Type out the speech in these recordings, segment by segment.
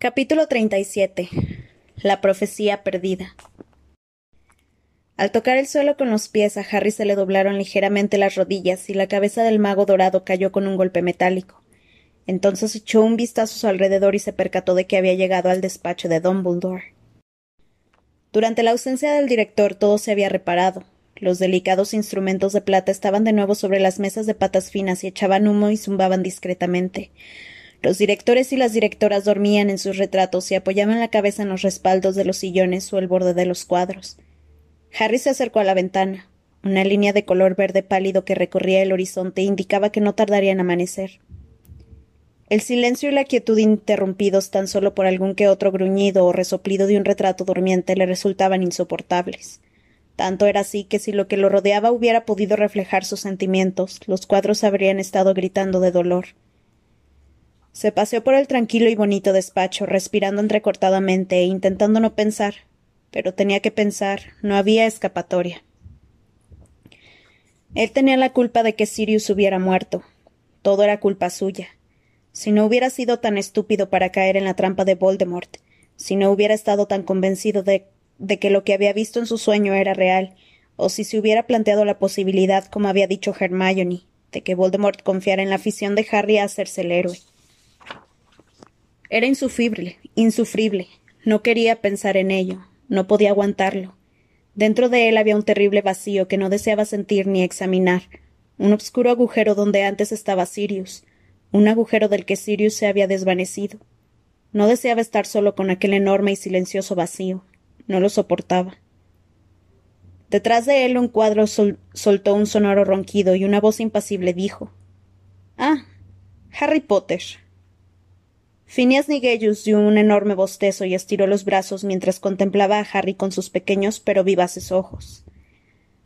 Capítulo 37. La profecía perdida. Al tocar el suelo con los pies a Harry se le doblaron ligeramente las rodillas y la cabeza del mago dorado cayó con un golpe metálico. Entonces echó un vistazo a su alrededor y se percató de que había llegado al despacho de Dumbledore. Durante la ausencia del director todo se había reparado. Los delicados instrumentos de plata estaban de nuevo sobre las mesas de patas finas y echaban humo y zumbaban discretamente. Los directores y las directoras dormían en sus retratos y apoyaban la cabeza en los respaldos de los sillones o el borde de los cuadros. Harry se acercó a la ventana. Una línea de color verde pálido que recorría el horizonte indicaba que no tardaría en amanecer. El silencio y la quietud interrumpidos tan solo por algún que otro gruñido o resoplido de un retrato durmiente le resultaban insoportables. Tanto era así que si lo que lo rodeaba hubiera podido reflejar sus sentimientos, los cuadros habrían estado gritando de dolor. Se paseó por el tranquilo y bonito despacho, respirando entrecortadamente e intentando no pensar. Pero tenía que pensar, no había escapatoria. Él tenía la culpa de que Sirius hubiera muerto. Todo era culpa suya. Si no hubiera sido tan estúpido para caer en la trampa de Voldemort, si no hubiera estado tan convencido de de que lo que había visto en su sueño era real, o si se hubiera planteado la posibilidad, como había dicho Hermione, de que Voldemort confiara en la afición de Harry a hacerse el héroe. Era insufrible, insufrible. No quería pensar en ello, no podía aguantarlo. Dentro de él había un terrible vacío que no deseaba sentir ni examinar, un obscuro agujero donde antes estaba Sirius, un agujero del que Sirius se había desvanecido. No deseaba estar solo con aquel enorme y silencioso vacío, no lo soportaba. Detrás de él un cuadro soltó un sonoro ronquido y una voz impasible dijo Ah. Harry Potter. Phineas Nigellus dio un enorme bostezo y estiró los brazos mientras contemplaba a Harry con sus pequeños pero vivaces ojos.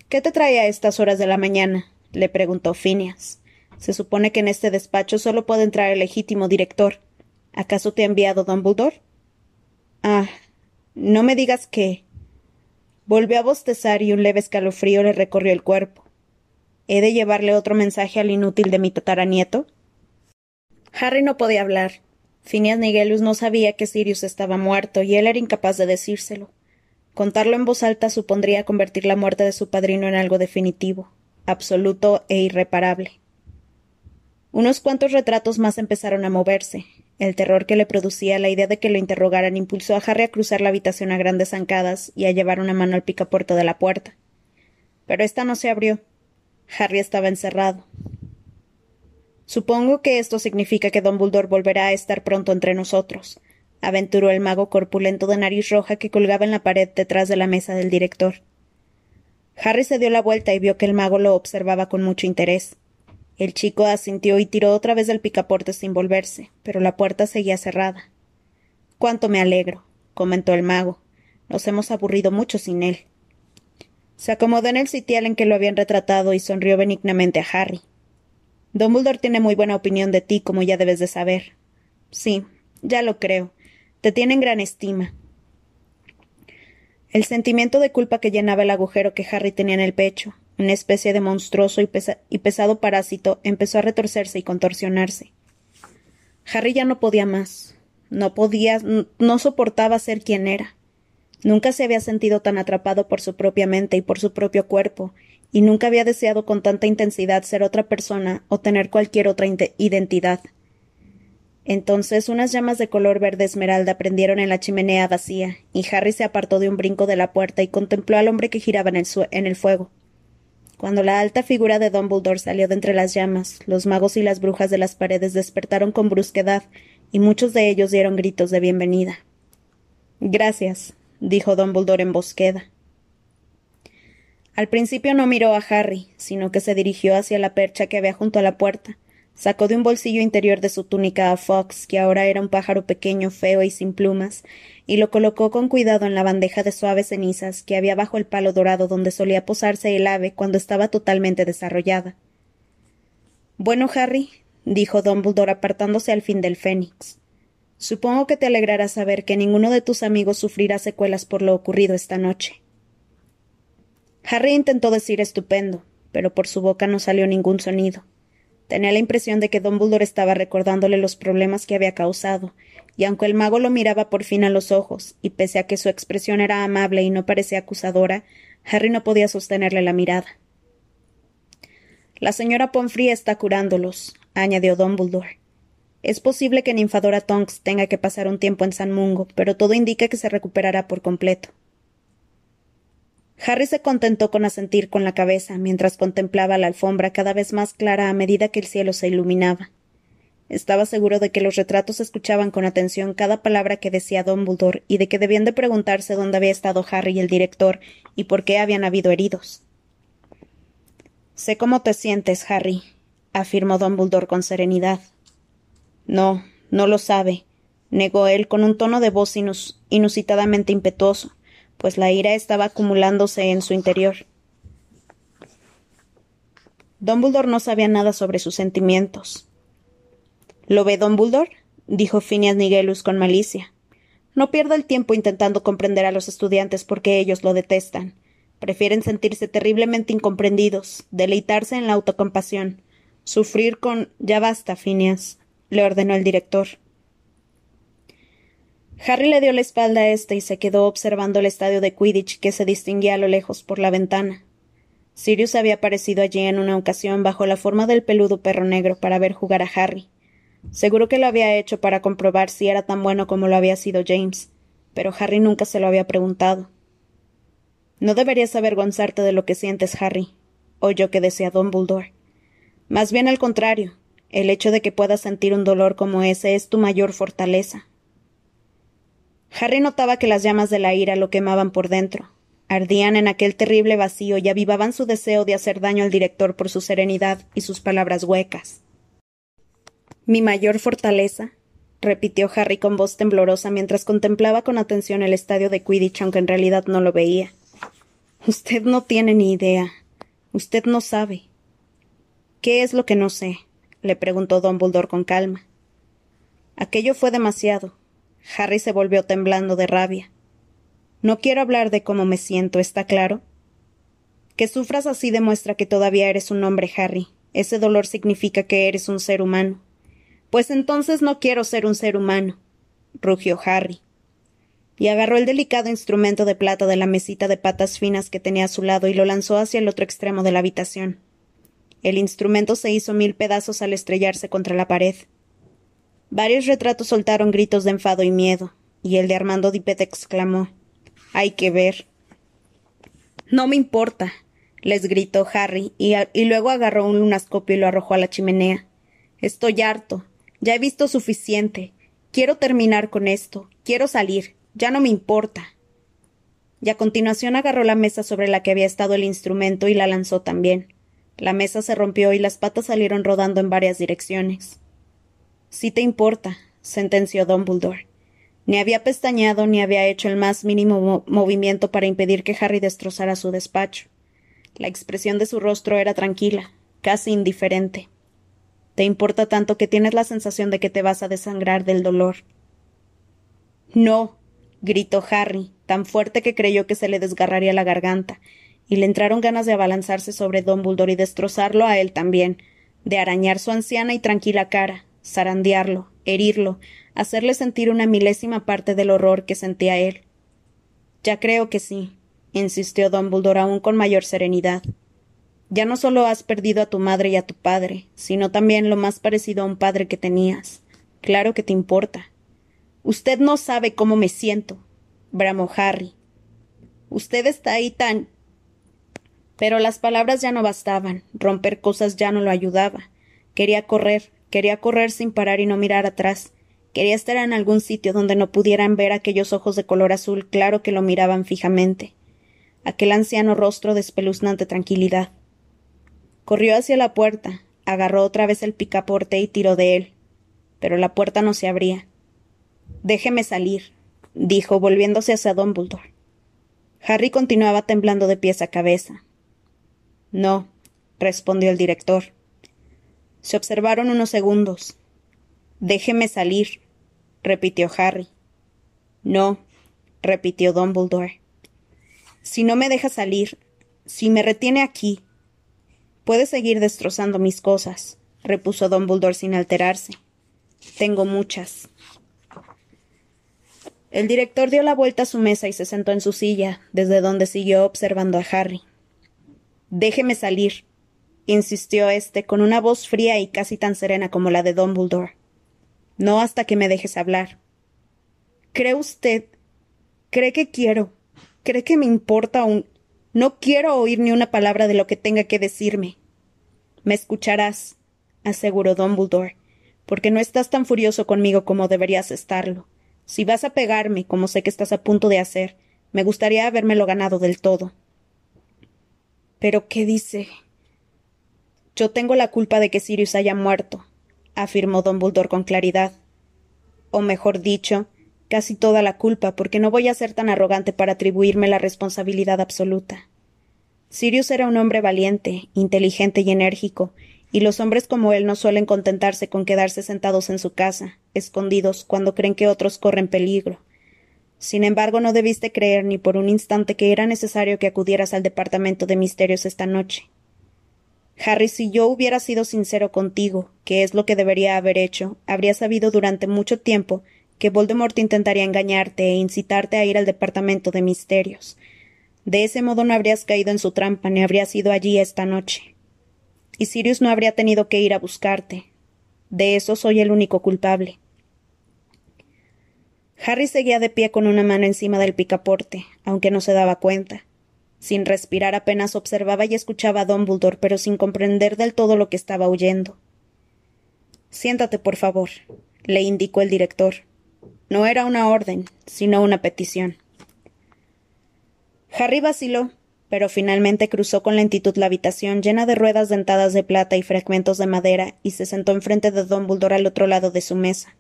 ¿Qué te trae a estas horas de la mañana? le preguntó Phineas. Se supone que en este despacho solo puede entrar el legítimo director. ¿Acaso te ha enviado Dumbledore? Ah, no me digas que. Volvió a bostezar y un leve escalofrío le recorrió el cuerpo. ¿He de llevarle otro mensaje al inútil de mi tataranieto? Harry no podía hablar. Phineas Nigellus no sabía que Sirius estaba muerto y él era incapaz de decírselo. Contarlo en voz alta supondría convertir la muerte de su padrino en algo definitivo, absoluto e irreparable. Unos cuantos retratos más empezaron a moverse, el terror que le producía la idea de que lo interrogaran impulsó a Harry a cruzar la habitación a grandes zancadas y a llevar una mano al picaporte de la puerta. Pero ésta no se abrió. Harry estaba encerrado. Supongo que esto significa que Don Buldor volverá a estar pronto entre nosotros, aventuró el mago corpulento de nariz roja que colgaba en la pared detrás de la mesa del director. Harry se dio la vuelta y vio que el mago lo observaba con mucho interés. El chico asintió y tiró otra vez del picaporte sin volverse, pero la puerta seguía cerrada. Cuánto me alegro, comentó el mago. Nos hemos aburrido mucho sin él. Se acomodó en el sitial en que lo habían retratado y sonrió benignamente a Harry. Dumbledore tiene muy buena opinión de ti, como ya debes de saber. Sí, ya lo creo. Te tiene en gran estima. El sentimiento de culpa que llenaba el agujero que Harry tenía en el pecho, una especie de monstruoso y, pesado parásito empezó a retorcerse y contorsionarse. Harry ya no podía más. No podía, no soportaba ser quien era. Nunca se había sentido tan atrapado por su propia mente y por su propio cuerpo, y nunca había deseado con tanta intensidad ser otra persona o tener cualquier otra identidad. Entonces unas llamas de color verde esmeralda prendieron en la chimenea vacía, y Harry se apartó de un brinco de la puerta y contempló al hombre que giraba en el, fuego. Cuando la alta figura de Dumbledore salió de entre las llamas, los magos y las brujas de las paredes despertaron con brusquedad, y muchos de ellos dieron gritos de bienvenida. Gracias, dijo Dumbledore en bosqueda. Al principio no miró a Harry, sino que se dirigió hacia la percha que había junto a la puerta, Sacó de un bolsillo interior de su túnica a Fox, que ahora era un pájaro pequeño, feo y sin plumas, y lo colocó con cuidado en la bandeja de suaves cenizas que había bajo el palo dorado donde solía posarse el ave cuando estaba totalmente desarrollada. Bueno, Harry, dijo Dumbledore apartándose al fin del Fénix. Supongo que te alegrará saber que ninguno de tus amigos sufrirá secuelas por lo ocurrido esta noche. Harry intentó decir estupendo, pero por su boca no salió ningún sonido. Tenía la impresión de que Dumbledore estaba recordándole los problemas que había causado, y aunque el mago lo miraba por fin a los ojos, y pese a que su expresión era amable y no parecía acusadora, Harry no podía sostenerle la mirada. La señora Pomfrey está curándolos, añadió Dumbledore. Es posible que Ninfadora Tonks tenga que pasar un tiempo en San Mungo, pero todo indica que se recuperará por completo. Harry se contentó con asentir con la cabeza mientras contemplaba la alfombra cada vez más clara a medida que el cielo se iluminaba. Estaba seguro de que los retratos escuchaban con atención cada palabra que decía Dumbledore y de que debían de preguntarse dónde había estado Harry y el director y por qué habían habido heridos. Sé cómo te sientes, Harry, afirmó Dumbledore con serenidad. No, no lo sabe, negó él con un tono de voz inusitadamente impetuoso, pues la ira estaba acumulándose en su interior. Dumbledore no sabía nada sobre sus sentimientos. ¿Lo ve Dumbledore? dijo Phineas Nigellus con malicia. No pierda el tiempo intentando comprender a los estudiantes porque ellos lo detestan. Prefieren sentirse terriblemente incomprendidos, deleitarse en la autocompasión, sufrir con ya basta, Phineas, le ordenó el director. Harry le dio la espalda a éste y se quedó observando el estadio de Quidditch que se distinguía a lo lejos por la ventana. Sirius había aparecido allí en una ocasión bajo la forma del peludo perro negro para ver jugar a Harry. Seguro que lo había hecho para comprobar si era tan bueno como lo había sido James, pero Harry nunca se lo había preguntado. No deberías avergonzarte de lo que sientes, Harry, oyó que decía Dumbledore. Más bien al contrario, el hecho de que puedas sentir un dolor como ese es tu mayor fortaleza. Harry notaba que las llamas de la ira lo quemaban por dentro. Ardían en aquel terrible vacío y avivaban su deseo de hacer daño al director por su serenidad y sus palabras huecas. Mi mayor fortaleza, repitió Harry con voz temblorosa mientras contemplaba con atención el estadio de Quidditch, aunque en realidad no lo veía. Usted no tiene ni idea. Usted no sabe. ¿Qué es lo que no sé? le preguntó Dumbledore con calma. Aquello fue demasiado. Harry se volvió temblando de rabia. No quiero hablar de cómo me siento, ¿está claro? Que sufras así demuestra que todavía eres un hombre, Harry. Ese dolor significa que eres un ser humano. Pues entonces no quiero ser un ser humano, rugió Harry. Y agarró el delicado instrumento de plata de la mesita de patas finas que tenía a su lado y lo lanzó hacia el otro extremo de la habitación. El instrumento se hizo mil pedazos al estrellarse contra la pared. Varios retratos soltaron gritos de enfado y miedo, y el de Armando Dipet exclamó Hay que ver. No me importa, les gritó Harry, y, y, luego agarró un lunascopio y lo arrojó a la chimenea. Estoy harto. Ya he visto suficiente. Quiero terminar con esto. Quiero salir. Ya no me importa. Y a continuación agarró la mesa sobre la que había estado el instrumento y la lanzó también. La mesa se rompió y las patas salieron rodando en varias direcciones. Si te importa, sentenció Dumbledore. Ni había pestañeado ni había hecho el más mínimo movimiento para impedir que Harry destrozara su despacho. La expresión de su rostro era tranquila, casi indiferente. Te importa tanto que tienes la sensación de que te vas a desangrar del dolor. No, gritó Harry, tan fuerte que creyó que se le desgarraría la garganta, y le entraron ganas de abalanzarse sobre Dumbledore y destrozarlo a él también, de arañar su anciana y tranquila cara, zarandearlo, herirlo, hacerle sentir una milésima parte del horror que sentía él. Ya creo que sí, insistió Dumbledore aún con mayor serenidad. Ya no solo has perdido a tu madre y a tu padre, sino también lo más parecido a un padre que tenías. Claro que te importa. Usted no sabe cómo me siento, bramó Harry. Usted está ahí tan. Pero las palabras ya no bastaban, romper cosas ya no lo ayudaba. Quería correr, Quería correr sin parar y no mirar atrás. Quería estar en algún sitio donde no pudieran ver aquellos ojos de color azul claro que lo miraban fijamente. Aquel anciano rostro de espeluznante tranquilidad. Corrió hacia la puerta, agarró otra vez el picaporte y tiró de él. Pero la puerta no se abría. Déjeme salir, dijo, volviéndose hacia Dumbledore. Harry continuaba temblando de pies a cabeza. No, respondió el director. Se observaron unos segundos. Déjeme salir, repitió Harry. No, repitió Dumbledore. Si no me deja salir, si me retiene aquí, puede seguir destrozando mis cosas. repuso Dumbledore sin alterarse. Tengo muchas. El director dio la vuelta a su mesa y se sentó en su silla, desde donde siguió observando a Harry. Déjeme salir, insistió éste con una voz fría y casi tan serena como la de Dumbledore. No hasta que me dejes hablar. ¿Cree usted? ¿Cree que quiero? ¿Cree que me importa un... No quiero oír ni una palabra de lo que tenga que decirme. Me escucharás, aseguró Dumbledore, porque no estás tan furioso conmigo como deberías estarlo. Si vas a pegarme, como sé que estás a punto de hacer, me gustaría habérmelo ganado del todo. Pero ¿qué dice? Yo tengo la culpa de que Sirius haya muerto, afirmó Dumbledore con claridad. O mejor dicho, casi toda la culpa, porque no voy a ser tan arrogante para atribuirme la responsabilidad absoluta. Sirius era un hombre valiente, inteligente y enérgico, y los hombres como él no suelen contentarse con quedarse sentados en su casa, escondidos, cuando creen que otros corren peligro. Sin embargo, no debiste creer ni por un instante que era necesario que acudieras al departamento de misterios esta noche. Harry, si yo hubiera sido sincero contigo, que es lo que debería haber hecho, habría sabido durante mucho tiempo que Voldemort intentaría engañarte e incitarte a ir al departamento de misterios. De ese modo no habrías caído en su trampa ni habrías ido allí esta noche. Y Sirius no habría tenido que ir a buscarte. De eso soy el único culpable. Harry seguía de pie con una mano encima del picaporte, aunque no se daba cuenta. Sin respirar apenas observaba y escuchaba a Dumbledore, pero sin comprender del todo lo que estaba oyendo. Siéntate, por favor, le indicó el director. No era una orden, sino una petición. Harry vaciló, pero finalmente cruzó con lentitud la habitación llena de ruedas dentadas de plata y fragmentos de madera y se sentó enfrente de Dumbledore al otro lado de su mesa.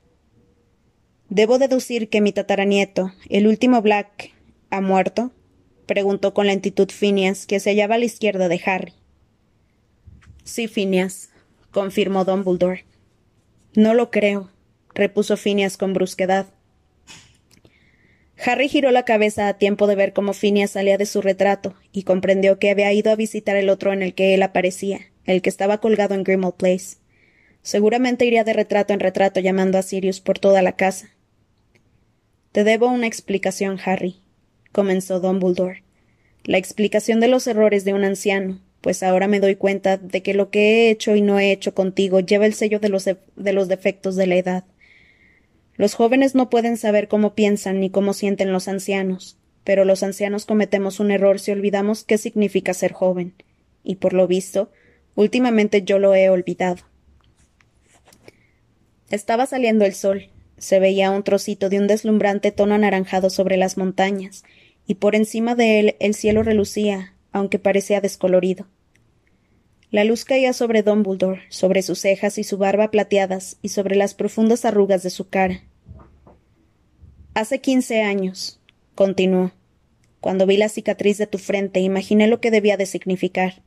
Debo deducir que mi tataranieto, el último Black, ha muerto, preguntó con lentitud Phineas, que se hallaba a la izquierda de Harry. Sí, Phineas, confirmó Dumbledore. No lo creo, repuso Phineas con brusquedad. Harry giró la cabeza a tiempo de ver cómo Phineas salía de su retrato y comprendió que había ido a visitar el otro en el que él aparecía, el que estaba colgado en Grimmauld Place. Seguramente iría de retrato en retrato llamando a Sirius por toda la casa. Te debo una explicación, Harry, comenzó Dumbledore. La explicación de los errores de un anciano, pues ahora me doy cuenta de que lo que he hecho y no he hecho contigo lleva el sello de los, de los defectos de la edad. Los jóvenes no pueden saber cómo piensan ni cómo sienten los ancianos, pero los ancianos cometemos un error si olvidamos qué significa ser joven, y por lo visto, últimamente yo lo he olvidado. Estaba saliendo el sol, se veía un trocito de un deslumbrante tono anaranjado sobre las montañas, y por encima de él el cielo relucía, aunque parecía descolorido. La luz caía sobre Dumbledore, sobre sus cejas y su barba plateadas, y sobre las profundas arrugas de su cara. Hace quince años, continuó. Cuando vi la cicatriz de tu frente, imaginé lo que debía de significar.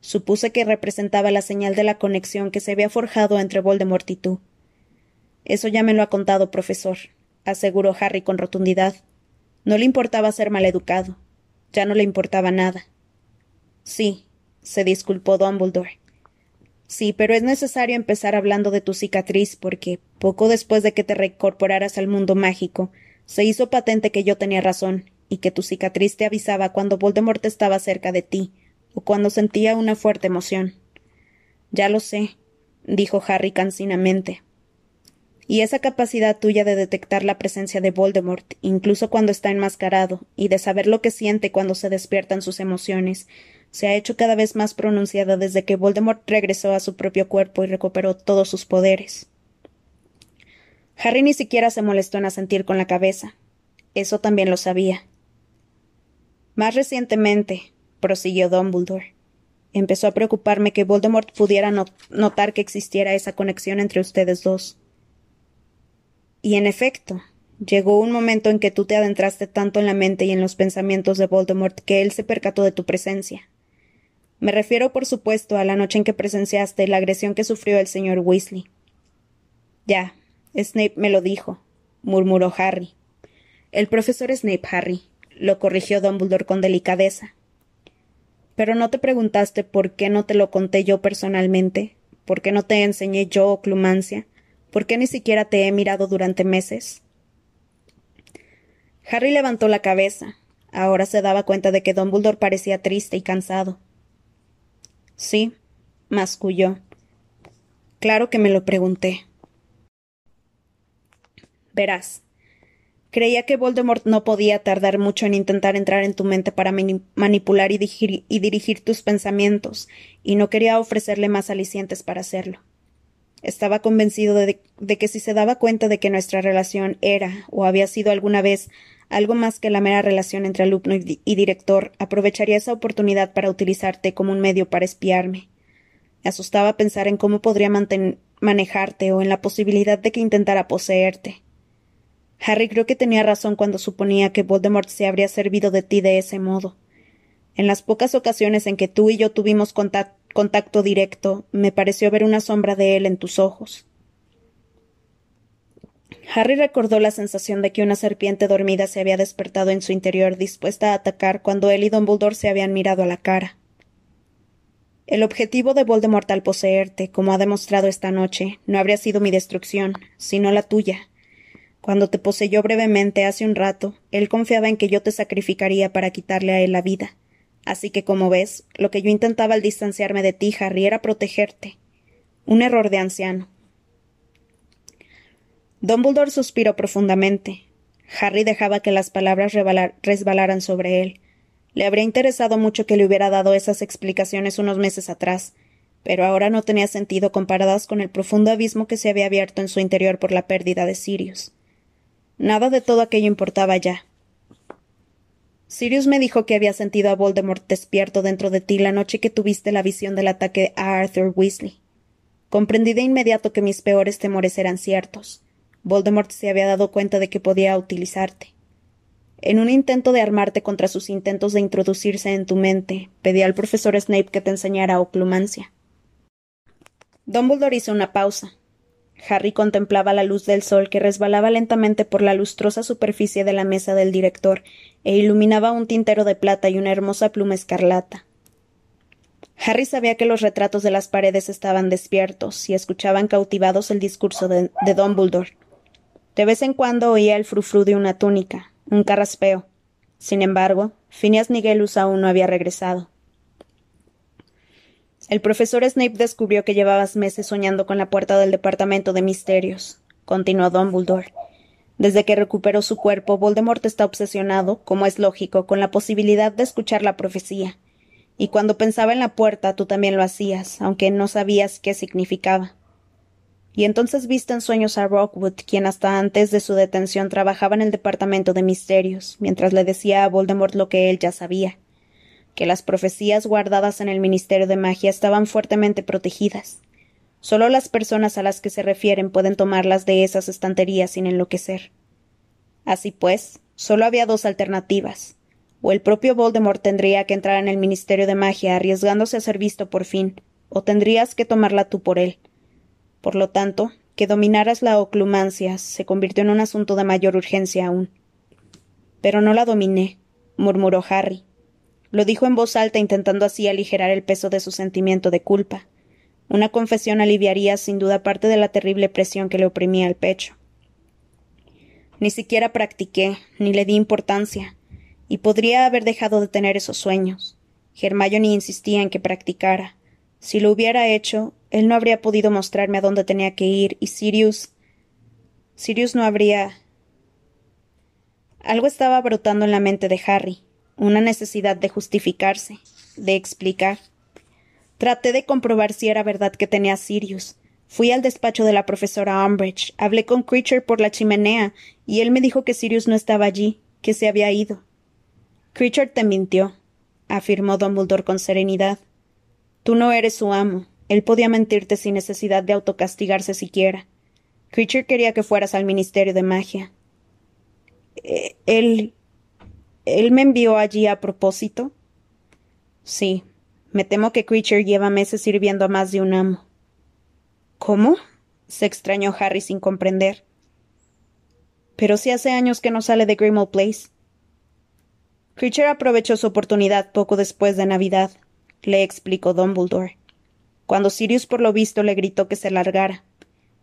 Supuse que representaba la señal de la conexión que se había forjado entre Voldemort y tú. Eso ya me lo ha contado, profesor, aseguró Harry con rotundidad. No le importaba ser maleducado. Ya no le importaba nada. Sí, se disculpó Dumbledore. Sí, pero es necesario empezar hablando de tu cicatriz porque, poco después de que te reincorporaras al mundo mágico, se hizo patente que yo tenía razón, y que tu cicatriz te avisaba cuando Voldemort estaba cerca de ti, o cuando sentía una fuerte emoción. Ya lo sé, dijo Harry cansinamente, y esa capacidad tuya de detectar la presencia de Voldemort, incluso cuando está enmascarado, y de saber lo que siente cuando se despiertan sus emociones, se ha hecho cada vez más pronunciada desde que Voldemort regresó a su propio cuerpo y recuperó todos sus poderes. Harry ni siquiera se molestó en asentir con la cabeza. Eso también lo sabía. Más recientemente, prosiguió Dumbledore, empezó a preocuparme que Voldemort pudiera notar que existiera esa conexión entre ustedes dos. Y en efecto, llegó un momento en que tú te adentraste tanto en la mente y en los pensamientos de Voldemort que él se percató de tu presencia. Me refiero, por supuesto, a la noche en que presenciaste la agresión que sufrió el señor Weasley. Ya, Snape me lo dijo, murmuró Harry. El profesor Snape, Harry, lo corrigió Dumbledore con delicadeza. Pero no te preguntaste por qué no te lo conté yo personalmente, ¿Por qué no te enseñé yo oclumancia? ¿Por qué ni siquiera te he mirado durante meses? Harry levantó la cabeza. Ahora se daba cuenta de que Dumbledore parecía triste y cansado. Sí, masculló. Claro que me lo pregunté. Verás. Creía que Voldemort no podía tardar mucho en intentar entrar en tu mente para manipular y, y dirigir tus pensamientos, y no quería ofrecerle más alicientes para hacerlo. Estaba convencido de, que si se daba cuenta de que nuestra relación era o había sido alguna vez algo más que la mera relación entre alumno y, director, aprovecharía esa oportunidad para utilizarte como un medio para espiarme. Me asustaba pensar en cómo podría manejarte o en la posibilidad de que intentara poseerte. Harry creo que tenía razón cuando suponía que Voldemort se habría servido de ti de ese modo. En las pocas ocasiones en que tú y yo tuvimos contacto directo, me pareció ver una sombra de él en tus ojos. Harry recordó la sensación de que una serpiente dormida se había despertado en su interior dispuesta a atacar cuando él y Dumbledore se habían mirado a la cara. El objetivo de Voldemort al poseerte, como ha demostrado esta noche, no habría sido mi destrucción, sino la tuya. Cuando te poseyó brevemente hace un rato, él confiaba en que yo te sacrificaría para quitarle a él la vida. Así que, como ves, lo que yo intentaba al distanciarme de ti, Harry, era protegerte. Un error de anciano. Dumbledore suspiró profundamente. Harry dejaba que las palabras resbalaran sobre él. Le habría interesado mucho que le hubiera dado esas explicaciones unos meses atrás, pero ahora no tenía sentido comparadas con el profundo abismo que se había abierto en su interior por la pérdida de Sirius. Nada de todo aquello importaba ya. Sirius me dijo que había sentido a Voldemort despierto dentro de ti la noche que tuviste la visión del ataque a Arthur Weasley. Comprendí de inmediato que mis peores temores eran ciertos. Voldemort se había dado cuenta de que podía utilizarte. En un intento de armarte contra sus intentos de introducirse en tu mente, pedí al profesor Snape que te enseñara oclumancia. Dumbledore hizo una pausa. Harry contemplaba la luz del sol que resbalaba lentamente por la lustrosa superficie de la mesa del director e iluminaba un tintero de plata y una hermosa pluma escarlata. Harry sabía que los retratos de las paredes estaban despiertos y escuchaban cautivados el discurso de, de Dumbledore, de vez en cuando oía el frufru de una túnica, un carraspeo. Sin embargo, Phineas Nigellus aún no había regresado. El profesor Snape descubrió que llevabas meses soñando con la puerta del departamento de misterios, continuó Dumbledore. Desde que recuperó su cuerpo, Voldemort está obsesionado, como es lógico, con la posibilidad de escuchar la profecía. Y cuando pensaba en la puerta, tú también lo hacías, aunque no sabías qué significaba y entonces viste en sueños a Rockwood, quien hasta antes de su detención trabajaba en el departamento de misterios, mientras le decía a Voldemort lo que él ya sabía que las profecías guardadas en el Ministerio de Magia estaban fuertemente protegidas. Solo las personas a las que se refieren pueden tomarlas de esas estanterías sin enloquecer. Así pues, solo había dos alternativas. O el propio Voldemort tendría que entrar en el Ministerio de Magia arriesgándose a ser visto por fin, o tendrías que tomarla tú por él, por lo tanto, que dominaras la oclumancia se convirtió en un asunto de mayor urgencia aún. Pero no la dominé, murmuró Harry. Lo dijo en voz alta intentando así aligerar el peso de su sentimiento de culpa. Una confesión aliviaría sin duda parte de la terrible presión que le oprimía el pecho. Ni siquiera practiqué, ni le di importancia, y podría haber dejado de tener esos sueños. Hermione insistía en que practicara. Si lo hubiera hecho, él no habría podido mostrarme a dónde tenía que ir y Sirius. Sirius no habría. Algo estaba brotando en la mente de Harry, una necesidad de justificarse, de explicar. Traté de comprobar si era verdad que tenía Sirius. Fui al despacho de la profesora Umbridge, hablé con Creature por la chimenea, y él me dijo que Sirius no estaba allí, que se había ido. Creature te mintió, afirmó Dumbledore con serenidad. Tú no eres su amo, él podía mentirte sin necesidad de autocastigarse siquiera. Creature quería que fueras al Ministerio de Magia. Eh, él. ¿Él me envió allí a propósito? Sí. Me temo que Creature lleva meses sirviendo a más de un amo. ¿Cómo? se extrañó Harry sin comprender. Pero si hace años que no sale de Grimmauld Place. Creature aprovechó su oportunidad poco después de Navidad, le explicó Dumbledore. cuando Sirius por lo visto le gritó que se largara.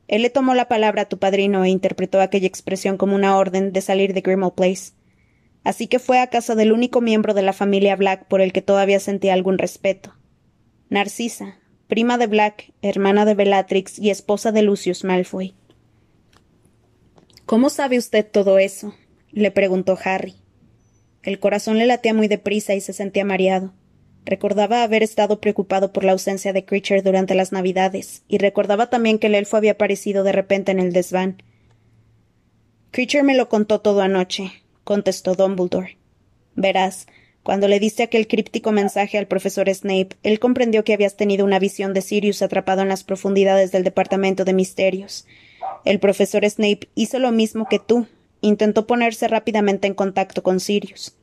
Él le tomó la palabra a tu padrino e interpretó aquella expresión como una orden de salir de Grimmauld Place. Así que fue a casa del único miembro de la familia Black por el que todavía sentía algún respeto. Narcisa, prima de Black, hermana de Bellatrix y esposa de Lucius Malfoy. ¿Cómo sabe usted todo eso? le preguntó Harry. El corazón le latía muy deprisa y se sentía mareado. Recordaba haber estado preocupado por la ausencia de Creature durante las Navidades, y recordaba también que el elfo había aparecido de repente en el desván. Creature me lo contó todo anoche, contestó Dumbledore. Verás, cuando le diste aquel críptico mensaje al profesor Snape, él comprendió que habías tenido una visión de Sirius atrapado en las profundidades del Departamento de Misterios. El profesor Snape hizo lo mismo que tú, intentó ponerse rápidamente en contacto con Sirius.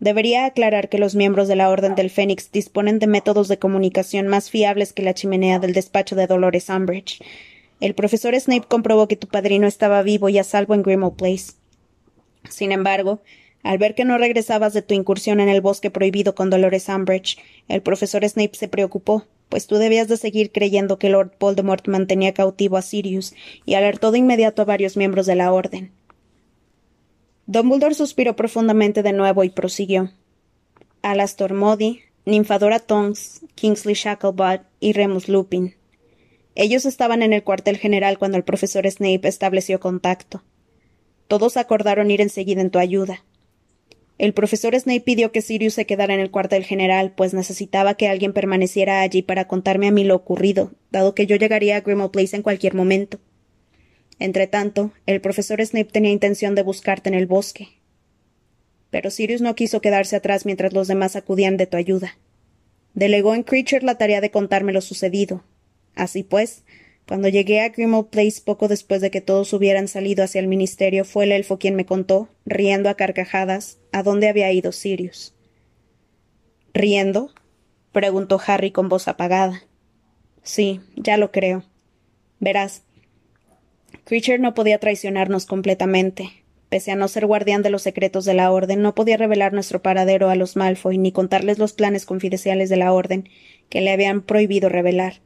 Debería aclarar que los miembros de la Orden del Fénix disponen de métodos de comunicación más fiables que la chimenea del despacho de Dolores Umbridge. El profesor Snape comprobó que tu padrino estaba vivo y a salvo en Grimmauld Place. Sin embargo, al ver que no regresabas de tu incursión en el bosque prohibido con Dolores Umbridge, el profesor Snape se preocupó, pues tú debías de seguir creyendo que Lord Voldemort mantenía cautivo a Sirius y alertó de inmediato a varios miembros de la Orden. Dumbledore suspiró profundamente de nuevo y prosiguió. Alastor Modi, Ninfadora Tonks, Kingsley Shacklebot y Remus Lupin. Ellos estaban en el cuartel general cuando el profesor Snape estableció contacto. Todos acordaron ir enseguida en tu ayuda. El profesor Snape pidió que Sirius se quedara en el cuartel general, pues necesitaba que alguien permaneciera allí para contarme a mí lo ocurrido, dado que yo llegaría a Grimmauld Place en cualquier momento. Entretanto, el profesor Snape tenía intención de buscarte en el bosque. Pero Sirius no quiso quedarse atrás mientras los demás acudían de tu ayuda. Delegó en Creature la tarea de contarme lo sucedido. Así pues, cuando llegué a Grimmauld Place poco después de que todos hubieran salido hacia el ministerio, fue el elfo quien me contó, riendo a carcajadas, a dónde había ido Sirius. ¿Riendo? preguntó Harry con voz apagada. Sí, ya lo creo. Verás, Creature no podía traicionarnos completamente. Pese a no ser guardián de los secretos de la Orden, no podía revelar nuestro paradero a los Malfoy ni contarles los planes confidenciales de la Orden que le habían prohibido revelar.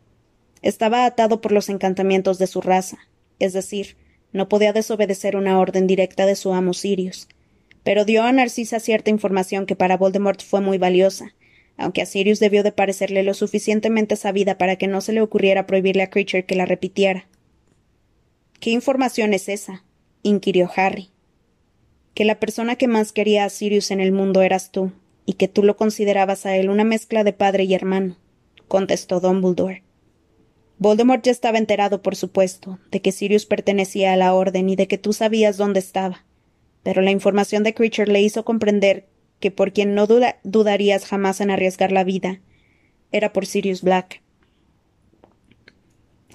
Estaba atado por los encantamientos de su raza, es decir, no podía desobedecer una orden directa de su amo Sirius. Pero dio a Narcisa cierta información que para Voldemort fue muy valiosa, aunque a Sirius debió de parecerle lo suficientemente sabida para que no se le ocurriera prohibirle a Creature que la repitiera. ¿Qué información es esa? inquirió Harry. Que la persona que más quería a Sirius en el mundo eras tú, y que tú lo considerabas a él una mezcla de padre y hermano, contestó Dumbledore. Voldemort ya estaba enterado, por supuesto, de que Sirius pertenecía a la Orden y de que tú sabías dónde estaba. Pero la información de Creature le hizo comprender que por quien no dudarías jamás en arriesgar la vida era por Sirius Black.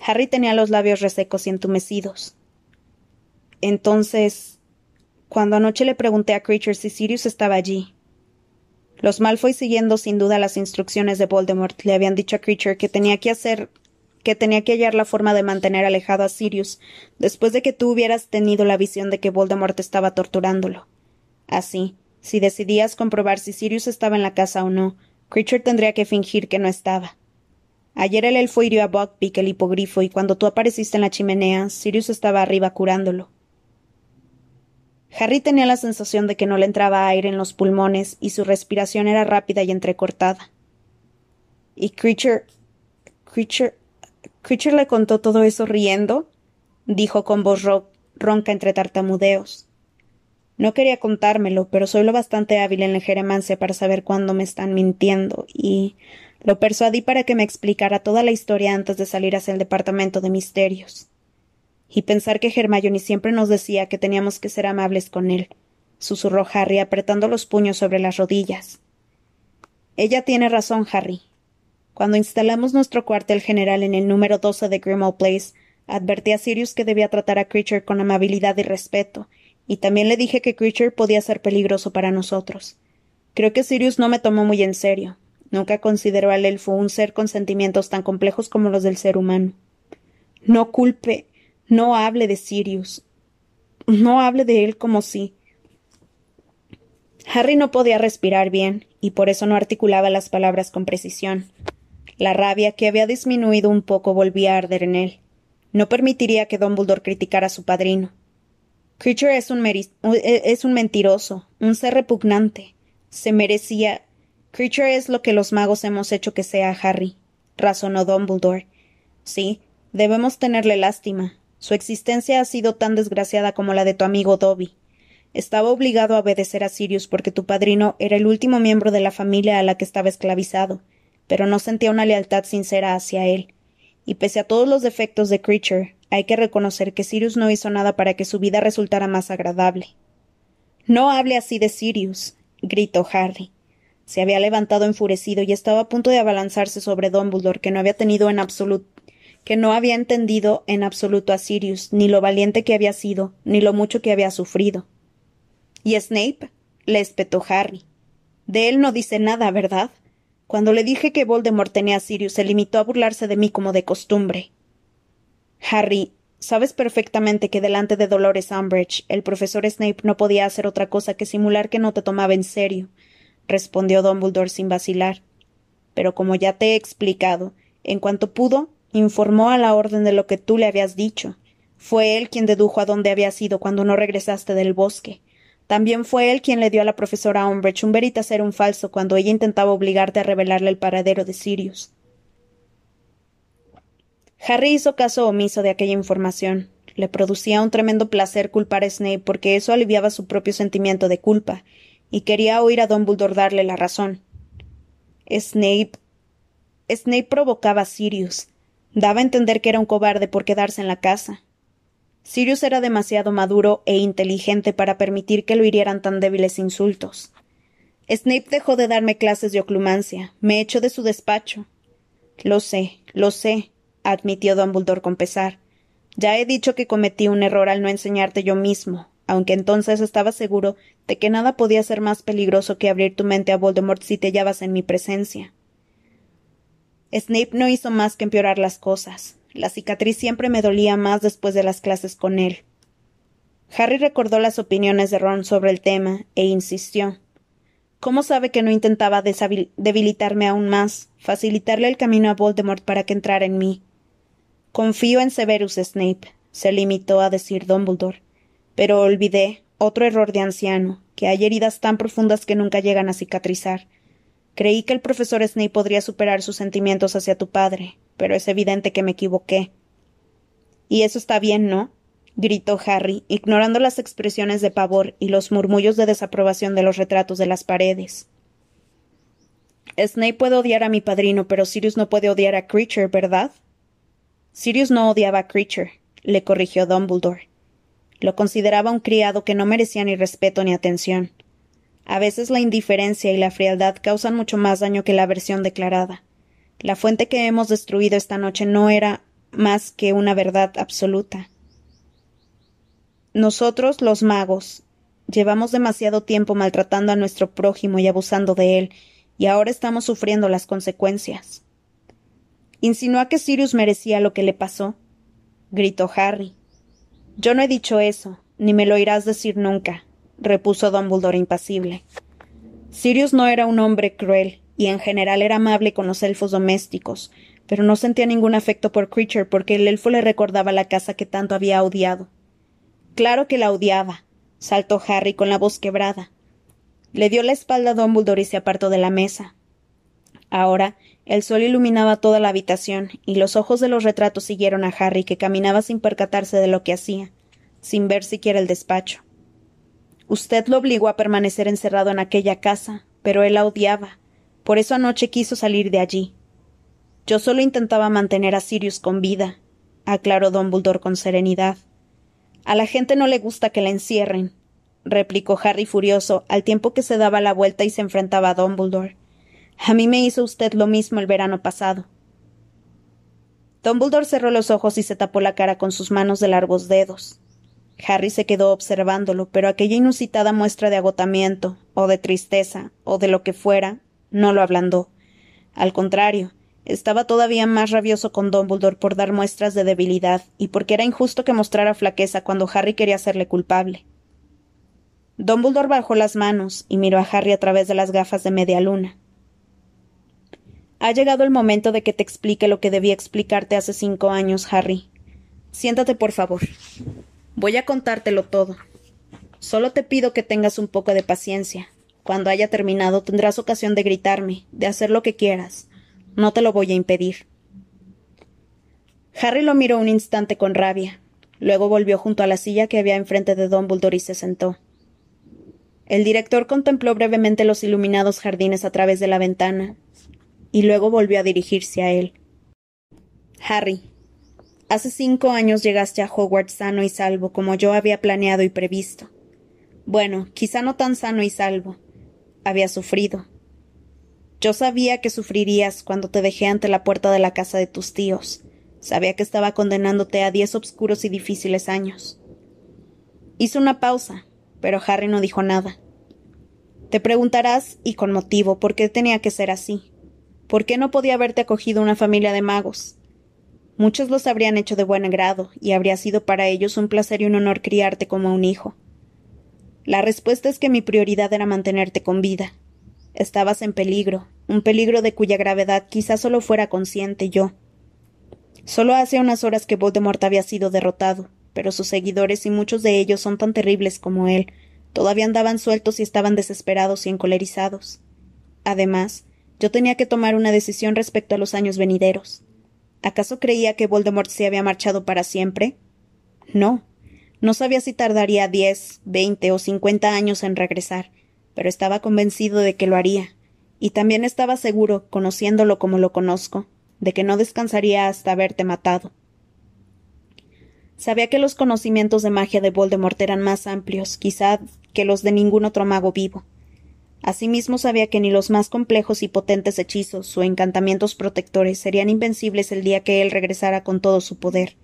Harry tenía los labios resecos y entumecidos. Entonces, cuando anoche le pregunté a Creature si Sirius estaba allí, los Malfoy, siguiendo sin duda las instrucciones de Voldemort, le habían dicho a Creature que tenía que hacer que tenía que hallar la forma de mantener alejado a Sirius después de que tú hubieras tenido la visión de que Voldemort estaba torturándolo. Así, si decidías comprobar si Sirius estaba en la casa o no, Creature tendría que fingir que no estaba. Ayer el elfo hirió a Buckbeak, el hipogrifo, y cuando tú apareciste en la chimenea, Sirius estaba arriba curándolo. Harry tenía la sensación de que no le entraba aire en los pulmones y su respiración era rápida y entrecortada. ¿Y Creature. Creature. Creature le contó todo eso riendo? dijo con voz ronca entre tartamudeos. No quería contármelo, pero soy lo bastante hábil en la jeremancia para saber cuándo me están mintiendo, y lo persuadí para que me explicara toda la historia antes de salir hacia el departamento de misterios. Y pensar que Hermione siempre nos decía que teníamos que ser amables con él, susurró Harry apretando los puños sobre las rodillas. Ella tiene razón, Harry. Cuando instalamos nuestro cuartel general en el número 12 de Grimmauld Place, advertí a Sirius que debía tratar a Creature con amabilidad y respeto, y también le dije que Creature podía ser peligroso para nosotros. Creo que Sirius no me tomó muy en serio, Nunca consideró al elfo un ser con sentimientos tan complejos como los del ser humano. No culpe, no hable de Sirius. No hable de él como si. Harry no podía respirar bien, y por eso no articulaba las palabras con precisión. La rabia, que había disminuido un poco, volvía a arder en él. No permitiría que Dumbledore criticara a su padrino. Creature es un, es un mentiroso, un ser repugnante. Se merecía. Creature es lo que los magos hemos hecho que sea Harry, razonó Dumbledore. Sí, debemos tenerle lástima. Su existencia ha sido tan desgraciada como la de tu amigo Dobby. Estaba obligado a obedecer a Sirius porque tu padrino era el último miembro de la familia a la que estaba esclavizado, pero no sentía una lealtad sincera hacia él. Y pese a todos los defectos de Creature, hay que reconocer que Sirius no hizo nada para que su vida resultara más agradable. No hable así de Sirius, gritó Harry. Se había levantado enfurecido y estaba a punto de abalanzarse sobre Dumbledore, que no había tenido en absoluto que no había entendido en absoluto a Sirius, ni lo valiente que había sido, ni lo mucho que había sufrido. ¿Y Snape? le espetó Harry. De él no dice nada, ¿verdad? Cuando le dije que Voldemort tenía a Sirius, se limitó a burlarse de mí como de costumbre. Harry, sabes perfectamente que delante de Dolores Umbridge el profesor Snape no podía hacer otra cosa que simular que no te tomaba en serio, respondió Dumbledore sin vacilar. Pero como ya te he explicado, en cuanto pudo, informó a la orden de lo que tú le habías dicho. Fue él quien dedujo a dónde habías ido cuando no regresaste del bosque. También fue él quien le dio a la profesora Umbridge un ser un falso cuando ella intentaba obligarte a revelarle el paradero de Sirius. Harry hizo caso omiso de aquella información. Le producía un tremendo placer culpar a Snape porque eso aliviaba su propio sentimiento de culpa, y quería oír a Dumbledore darle la razón. Snape. Snape provocaba a Sirius. Daba a entender que era un cobarde por quedarse en la casa. Sirius era demasiado maduro e inteligente para permitir que lo hirieran tan débiles insultos. Snape dejó de darme clases de oclumancia, me echó de su despacho. Lo sé, lo sé, admitió Dumbledore con pesar. Ya he dicho que cometí un error al no enseñarte yo mismo, aunque entonces estaba seguro de que nada podía ser más peligroso que abrir tu mente a Voldemort si te hallabas en mi presencia. Snape no hizo más que empeorar las cosas. La cicatriz siempre me dolía más después de las clases con él. Harry recordó las opiniones de Ron sobre el tema e insistió. ¿Cómo sabe que no intentaba debilitarme aún más, facilitarle el camino a Voldemort para que entrara en mí? Confío en Severus Snape, se limitó a decir Dumbledore. Pero olvidé, otro error de anciano, que hay heridas tan profundas que nunca llegan a cicatrizar, Creí que el profesor Snape podría superar sus sentimientos hacia tu padre, pero es evidente que me equivoqué. Y eso está bien, ¿no? gritó Harry, ignorando las expresiones de pavor y los murmullos de desaprobación de los retratos de las paredes. Snape puede odiar a mi padrino, pero Sirius no puede odiar a Creature, ¿verdad? Sirius no odiaba a Creature, le corrigió Dumbledore. Lo consideraba un criado que no merecía ni respeto ni atención. A veces la indiferencia y la frialdad causan mucho más daño que la aversión declarada. La fuente que hemos destruido esta noche no era más que una verdad absoluta. Nosotros, los magos, llevamos demasiado tiempo maltratando a nuestro prójimo y abusando de él, y ahora estamos sufriendo las consecuencias. ¿Insinúa que Sirius merecía lo que le pasó? gritó Harry. Yo no he dicho eso, ni me lo oirás decir nunca repuso Dumbledore impasible. Sirius no era un hombre cruel, y en general era amable con los elfos domésticos, pero no sentía ningún afecto por Creature porque el elfo le recordaba la casa que tanto había odiado. Claro que la odiaba, saltó Harry con la voz quebrada. Le dio la espalda a Dumbledore y se apartó de la mesa. Ahora el sol iluminaba toda la habitación, y los ojos de los retratos siguieron a Harry, que caminaba sin percatarse de lo que hacía, sin ver siquiera el despacho. Usted lo obligó a permanecer encerrado en aquella casa, pero él la odiaba. Por eso anoche quiso salir de allí. Yo solo intentaba mantener a Sirius con vida, aclaró Dumbledore con serenidad. A la gente no le gusta que la encierren, replicó Harry furioso, al tiempo que se daba la vuelta y se enfrentaba a Dumbledore. A mí me hizo usted lo mismo el verano pasado. Dumbledore cerró los ojos y se tapó la cara con sus manos de largos dedos. Harry se quedó observándolo, pero aquella inusitada muestra de agotamiento, o de tristeza, o de lo que fuera, no lo ablandó. Al contrario, estaba todavía más rabioso con Dumbledore por dar muestras de debilidad y porque era injusto que mostrara flaqueza cuando Harry quería hacerle culpable. Dumbledore bajó las manos y miró a Harry a través de las gafas de media luna. Ha llegado el momento de que te explique lo que debía explicarte hace cinco años, Harry. Siéntate, por favor. Voy a contártelo todo. Solo te pido que tengas un poco de paciencia. Cuando haya terminado tendrás ocasión de gritarme, de hacer lo que quieras. No te lo voy a impedir. Harry lo miró un instante con rabia. Luego volvió junto a la silla que había enfrente de Dumbledore y se sentó. El director contempló brevemente los iluminados jardines a través de la ventana, y luego volvió a dirigirse a él. Harry, hace cinco años llegaste a Hogwarts sano y salvo, como yo había planeado y previsto. Bueno, quizá no tan sano y salvo. Había sufrido. Yo sabía que sufrirías cuando te dejé ante la puerta de la casa de tus tíos, Sabía que estaba condenándote a diez obscuros y difíciles años. Hizo una pausa, pero Harry no dijo nada. Te preguntarás, y con motivo, por qué tenía que ser así. ¿Por qué no podía haberte acogido una familia de magos? Muchos los habrían hecho de buen grado, y habría sido para ellos un placer y un honor criarte como un hijo. La respuesta es que mi prioridad era mantenerte con vida. Estabas en peligro, un peligro de cuya gravedad quizás solo fuera consciente yo. Solo hace unas horas que Voldemort había sido derrotado, pero sus seguidores y muchos de ellos son tan terribles como él. Todavía andaban sueltos y estaban desesperados y encolerizados. Además, yo tenía que tomar una decisión respecto a los años venideros. ¿Acaso creía que Voldemort se había marchado para siempre? No. No sabía si tardaría diez, veinte o cincuenta años en regresar, pero estaba convencido de que lo haría, y también estaba seguro, conociéndolo como lo conozco, de que no descansaría hasta haberte matado. Sabía que los conocimientos de magia de Voldemort eran más amplios, quizá, que los de ningún otro mago vivo. Asimismo sabía que ni los más complejos y potentes hechizos o encantamientos protectores serían invencibles el día que él regresara con todo su poder.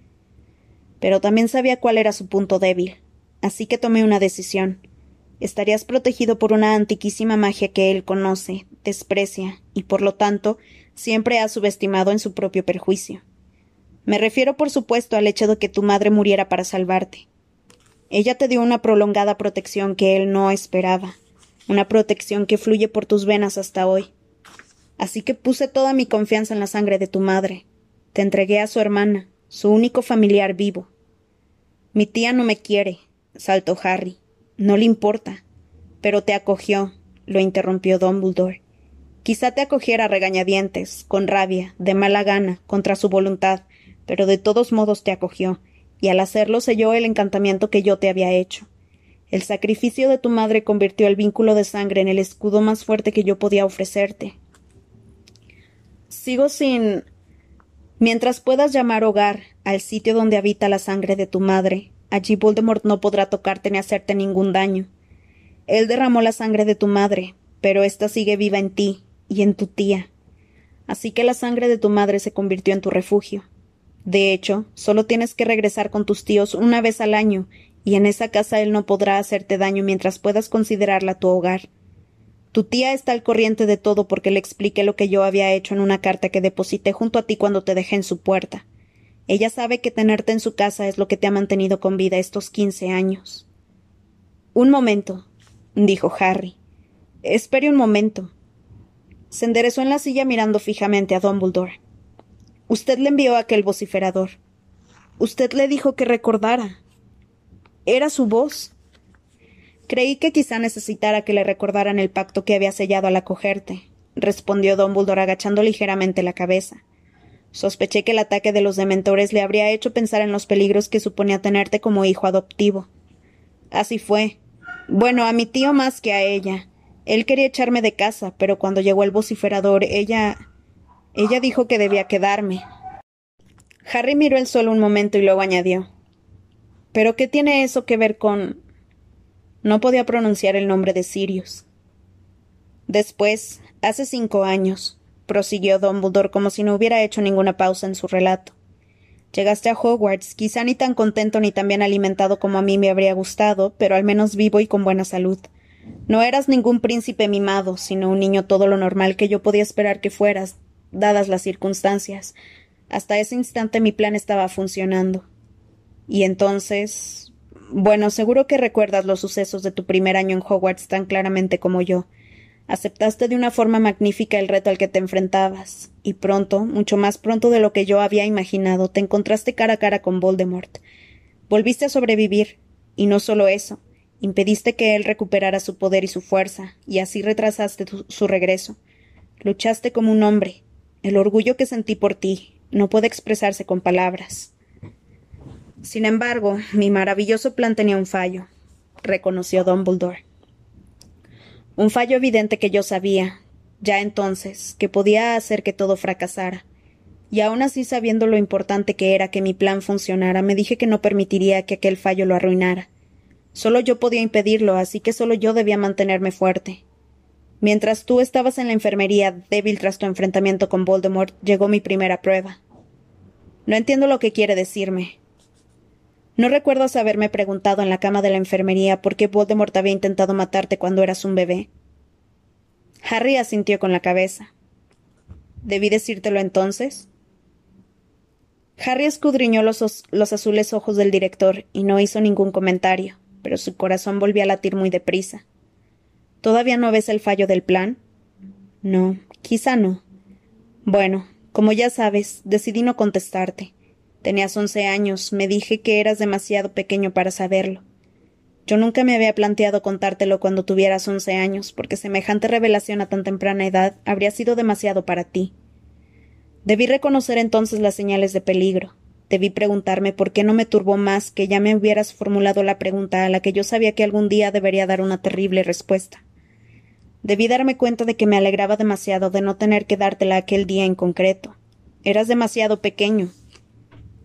Pero también sabía cuál era su punto débil, así que tomé una decisión. Estarías protegido por una antiquísima magia que él conoce, desprecia, y por lo tanto siempre ha subestimado en su propio perjuicio. Me refiero, por supuesto, al hecho de que tu madre muriera para salvarte. Ella te dio una prolongada protección que él no esperaba, una protección que fluye por tus venas hasta hoy. Así que puse toda mi confianza en la sangre de tu madre. Te entregué a su hermana, su único familiar vivo. Mi tía no me quiere, saltó Harry. No le importa. Pero te acogió, lo interrumpió Dumbledore. Quizá te acogiera regañadientes, con rabia, de mala gana, contra su voluntad, pero de todos modos te acogió, y al hacerlo selló el encantamiento que yo te había hecho. El sacrificio de tu madre convirtió el vínculo de sangre en el escudo más fuerte que yo podía ofrecerte. Sigo sin. Mientras puedas llamar hogar al sitio donde habita la sangre de tu madre, allí Voldemort no podrá tocarte ni hacerte ningún daño. Él derramó la sangre de tu madre, pero ésta sigue viva en ti, y en tu tía. Así que la sangre de tu madre se convirtió en tu refugio. De hecho, solo tienes que regresar con tus tíos una vez al año, y en esa casa él no podrá hacerte daño mientras puedas considerarla tu hogar. Tu tía está al corriente de todo porque le expliqué lo que yo había hecho en una carta que deposité junto a ti cuando te dejé en su puerta. Ella sabe que tenerte en su casa es lo que te ha mantenido con vida estos quince años. Un momento, dijo Harry. Espere un momento. Se enderezó en la silla mirando fijamente a Dumbledore. Usted le envió aquel vociferador. Usted le dijo que recordara. Era su voz. Creí que quizá necesitara que le recordaran el pacto que había sellado al acogerte, respondió Dumbledore agachando ligeramente la cabeza. Sospeché que el ataque de los dementores le habría hecho pensar en los peligros que suponía tenerte como hijo adoptivo. Así fue. Bueno, a mi tío más que a ella. Él quería echarme de casa, pero cuando llegó el vociferador, ella. ella dijo que debía quedarme. Harry miró el suelo un momento y luego añadió. ¿Pero qué tiene eso que ver con. No podía pronunciar el nombre de Sirius. Después, hace cinco años, prosiguió Dumbledore como si no hubiera hecho ninguna pausa en su relato. Llegaste a Hogwarts, quizá ni tan contento ni tan bien alimentado como a mí me habría gustado, pero al menos vivo y con buena salud. No eras ningún príncipe mimado, sino un niño todo lo normal que yo podía esperar que fueras, dadas las circunstancias. Hasta ese instante mi plan estaba funcionando. Y entonces. Bueno, seguro que recuerdas los sucesos de tu primer año en Hogwarts tan claramente como yo. Aceptaste de una forma magnífica el reto al que te enfrentabas, y pronto, mucho más pronto de lo que yo había imaginado, te encontraste cara a cara con Voldemort. Volviste a sobrevivir, y no solo eso, impediste que él recuperara su poder y su fuerza, y así retrasaste su regreso. Luchaste como un hombre. El orgullo que sentí por ti no puede expresarse con palabras. Sin embargo, mi maravilloso plan tenía un fallo, reconoció Dumbledore. Un fallo evidente que yo sabía, ya entonces, que podía hacer que todo fracasara. Y aun así sabiendo lo importante que era que mi plan funcionara, me dije que no permitiría que aquel fallo lo arruinara. Solo yo podía impedirlo, así que solo yo debía mantenerme fuerte. Mientras tú estabas en la enfermería, débil tras tu enfrentamiento con Voldemort, llegó mi primera prueba. No entiendo lo que quiere decirme. No recuerdo haberme preguntado en la cama de la enfermería por qué Voldemort había intentado matarte cuando eras un bebé. Harry asintió con la cabeza. ¿Debí decírtelo entonces? Harry escudriñó los, los, azules ojos del director y no hizo ningún comentario, pero su corazón volvió a latir muy deprisa. ¿Todavía no ves el fallo del plan? No, quizá no. Bueno, como ya sabes, decidí no contestarte. Tenías once años, me dije que eras demasiado pequeño para saberlo. Yo nunca me había planteado contártelo cuando tuvieras once años, porque semejante revelación a tan temprana edad habría sido demasiado para ti. Debí reconocer entonces las señales de peligro. Debí preguntarme por qué no me turbó más que ya me hubieras formulado la pregunta a la que yo sabía que algún día debería dar una terrible respuesta. Debí darme cuenta de que me alegraba demasiado de no tener que dártela aquel día en concreto. Eras demasiado pequeño,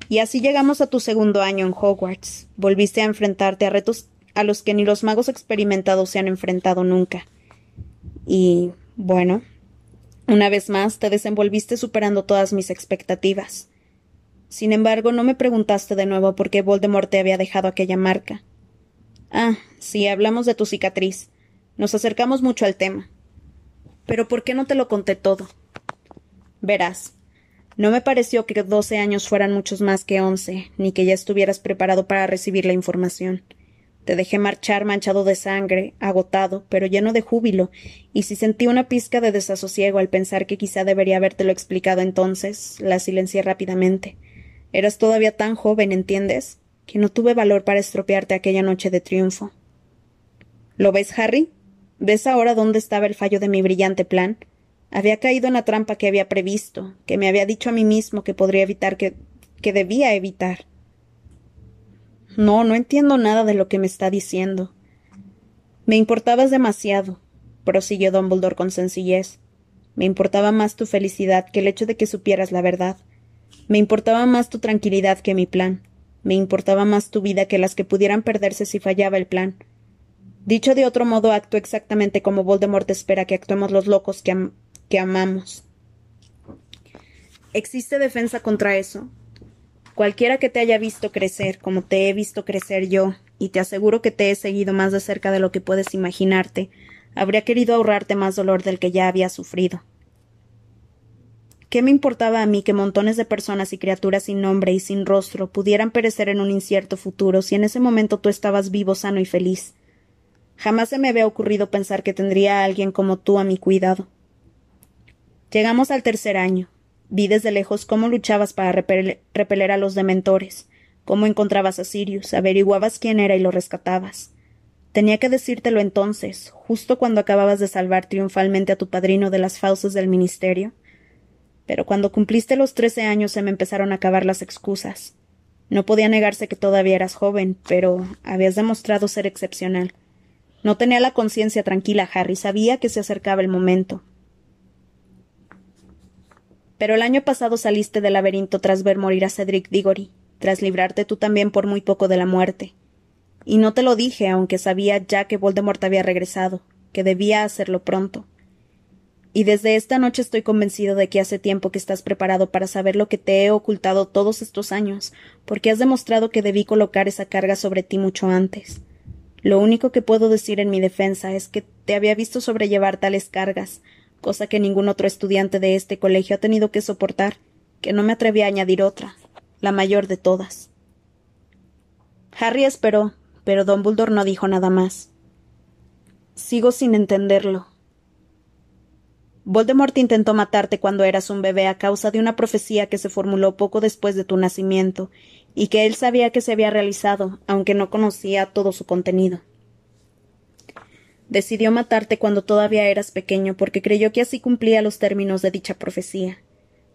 y así llegamos a tu segundo año en Hogwarts. Volviste a enfrentarte a retos a los que ni los magos experimentados se han enfrentado nunca. Y, bueno, una vez más te desenvolviste superando todas mis expectativas. Sin embargo, no me preguntaste de nuevo por qué Voldemort te había dejado aquella marca. Ah, sí, hablamos de tu cicatriz. Nos acercamos mucho al tema. Pero ¿por qué no te lo conté todo? Verás, no me pareció que doce años fueran muchos más que once, ni que ya estuvieras preparado para recibir la información. Te dejé marchar manchado de sangre, agotado, pero lleno de júbilo, y si sentí una pizca de desasosiego al pensar que quizá debería habértelo explicado entonces, la silencié rápidamente. Eras todavía tan joven, ¿entiendes? que no tuve valor para estropearte aquella noche de triunfo. ¿Lo ves, Harry? ¿Ves ahora dónde estaba el fallo de mi brillante plan? Había caído en la trampa que había previsto, que me había dicho a mí mismo que podría evitar que, que debía evitar. No, no entiendo nada de lo que me está diciendo. Me importabas demasiado, prosiguió Dumbledore con sencillez. Me importaba más tu felicidad que el hecho de que supieras la verdad. Me importaba más tu tranquilidad que mi plan. Me importaba más tu vida que las que pudieran perderse si fallaba el plan. Dicho de otro modo, actúo exactamente como Voldemort espera que actuemos los locos que, que amamos. ¿Existe defensa contra eso? Cualquiera que te haya visto crecer, como te he visto crecer yo, y te aseguro que te he seguido más de cerca de lo que puedes imaginarte, habría querido ahorrarte más dolor del que ya había sufrido. ¿Qué me importaba a mí que montones de personas y criaturas sin nombre y sin rostro pudieran perecer en un incierto futuro si en ese momento tú estabas vivo, sano y feliz? Jamás se me había ocurrido pensar que tendría a alguien como tú a mi cuidado. Llegamos al tercer año. Vi desde lejos cómo luchabas para repeler, a los dementores, cómo encontrabas a Sirius, averiguabas quién era y lo rescatabas. Tenía que decírtelo entonces, justo cuando acababas de salvar triunfalmente a tu padrino de las fauces del ministerio. Pero cuando cumpliste los trece años se me empezaron a acabar las excusas. No podía negarse que todavía eras joven, pero habías demostrado ser excepcional. No tenía la conciencia tranquila, Harry. Sabía que se acercaba el momento. Pero el año pasado saliste del laberinto tras ver morir a Cedric Diggory, tras librarte tú también por muy poco de la muerte. Y no te lo dije, aunque sabía ya que Voldemort había regresado, que debía hacerlo pronto. Y desde esta noche estoy convencido de que hace tiempo que estás preparado para saber lo que te he ocultado todos estos años, porque has demostrado que debí colocar esa carga sobre ti mucho antes. Lo único que puedo decir en mi defensa es que te había visto sobrellevar tales cargas, cosa que ningún otro estudiante de este colegio ha tenido que soportar, que no me atreví a añadir otra, la mayor de todas. Harry esperó, pero Dumbledore no dijo nada más. Sigo sin entenderlo. Voldemort intentó matarte cuando eras un bebé a causa de una profecía que se formuló poco después de tu nacimiento, y que él sabía que se había realizado, aunque no conocía todo su contenido. Decidió matarte cuando todavía eras pequeño porque creyó que así cumplía los términos de dicha profecía.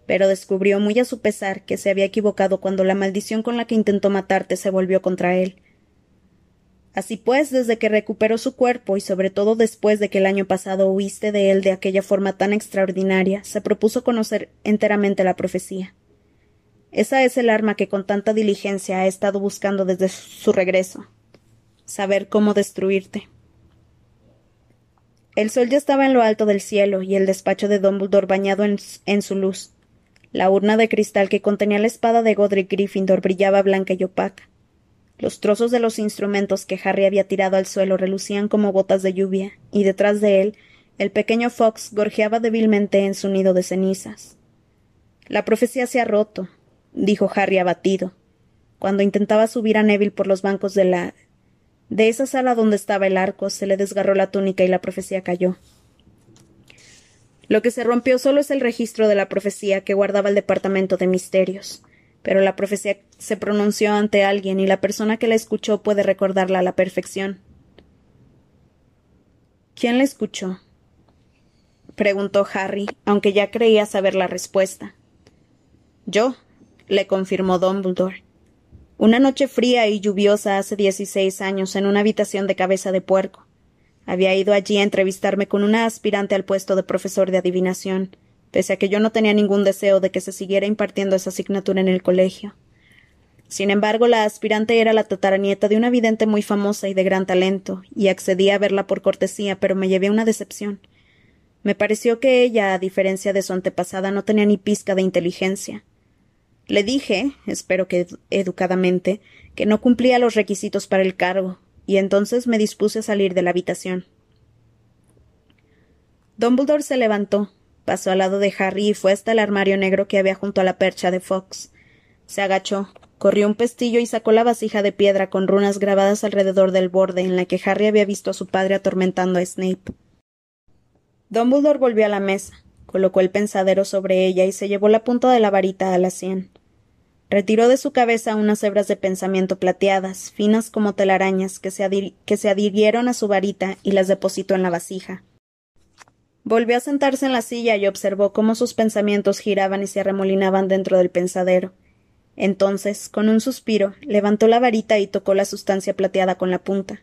Pero descubrió muy a su pesar que se había equivocado cuando la maldición con la que intentó matarte se volvió contra él. Así pues, desde que recuperó su cuerpo y sobre todo después de que el año pasado huiste de él de aquella forma tan extraordinaria, se propuso conocer enteramente la profecía. Esa es el arma que con tanta diligencia ha estado buscando desde su regreso. Saber cómo destruirte. El sol ya estaba en lo alto del cielo y el despacho de Dumbledore bañado en, su luz. La urna de cristal que contenía la espada de Godric Gryffindor brillaba blanca y opaca. Los trozos de los instrumentos que Harry había tirado al suelo relucían como botas de lluvia, y detrás de él el pequeño Fox gorjeaba débilmente en su nido de cenizas. La profecía se ha roto, dijo Harry abatido, cuando intentaba subir a Neville por los bancos de la de esa sala donde estaba el arco se le desgarró la túnica y la profecía cayó. Lo que se rompió solo es el registro de la profecía que guardaba el Departamento de Misterios. Pero la profecía se pronunció ante alguien y la persona que la escuchó puede recordarla a la perfección. ¿Quién la escuchó? preguntó Harry, aunque ya creía saber la respuesta. Yo, le confirmó Dumbledore. Una noche fría y lluviosa hace dieciséis años en una habitación de cabeza de puerco. Había ido allí a entrevistarme con una aspirante al puesto de profesor de adivinación, pese a que yo no tenía ningún deseo de que se siguiera impartiendo esa asignatura en el colegio. Sin embargo, la aspirante era la tataranieta de una vidente muy famosa y de gran talento, y accedí a verla por cortesía, pero me llevé una decepción. Me pareció que ella, a diferencia de su antepasada, no tenía ni pizca de inteligencia. Le dije, espero que educadamente, que no cumplía los requisitos para el cargo, y entonces me dispuse a salir de la habitación. Dumbledore se levantó, pasó al lado de Harry y fue hasta el armario negro que había junto a la percha de Fox. Se agachó, corrió un pestillo y sacó la vasija de piedra con runas grabadas alrededor del borde en la que Harry había visto a su padre atormentando a Snape. Dumbledore volvió a la mesa, colocó el pensadero sobre ella y se llevó la punta de la varita a la sien. Retiró de su cabeza unas hebras de pensamiento plateadas, finas como telarañas, que se, que se adhirieron a su varita y las depositó en la vasija. Volvió a sentarse en la silla y observó cómo sus pensamientos giraban y se arremolinaban dentro del pensadero. Entonces, con un suspiro, levantó la varita y tocó la sustancia plateada con la punta.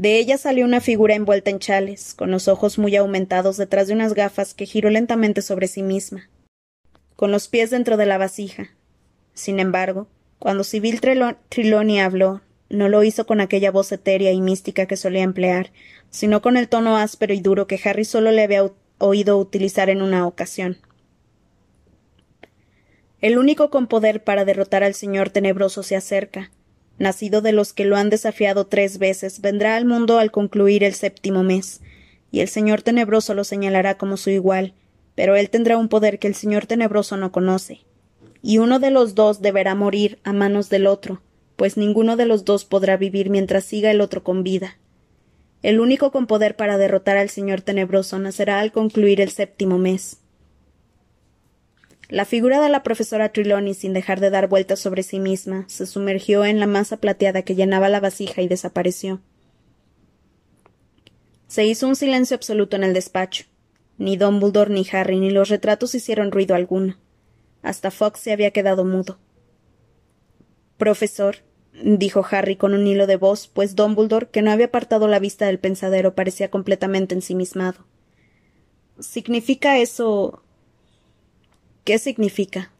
De ella salió una figura envuelta en chales, con los ojos muy aumentados detrás de unas gafas que giró lentamente sobre sí misma, con los pies dentro de la vasija. Sin embargo, cuando Sibyl Triloni habló, no lo hizo con aquella voz etérea y mística que solía emplear, sino con el tono áspero y duro que Harry solo le había oído utilizar en una ocasión. El único con poder para derrotar al señor tenebroso se acerca, nacido de los que lo han desafiado tres veces, vendrá al mundo al concluir el séptimo mes, y el Señor Tenebroso lo señalará como su igual, pero él tendrá un poder que el Señor Tenebroso no conoce. Y uno de los dos deberá morir a manos del otro, pues ninguno de los dos podrá vivir mientras siga el otro con vida. El único con poder para derrotar al Señor Tenebroso nacerá al concluir el séptimo mes. La figura de la profesora Trelawney, sin dejar de dar vueltas sobre sí misma, se sumergió en la masa plateada que llenaba la vasija y desapareció. Se hizo un silencio absoluto en el despacho. Ni Dumbledore, ni Harry, ni los retratos hicieron ruido alguno. Hasta Fox se había quedado mudo. Profesor, dijo Harry con un hilo de voz, pues Dumbledore, que no había apartado la vista del pensadero, parecía completamente ensimismado. ¿Significa eso ¿Qué significa?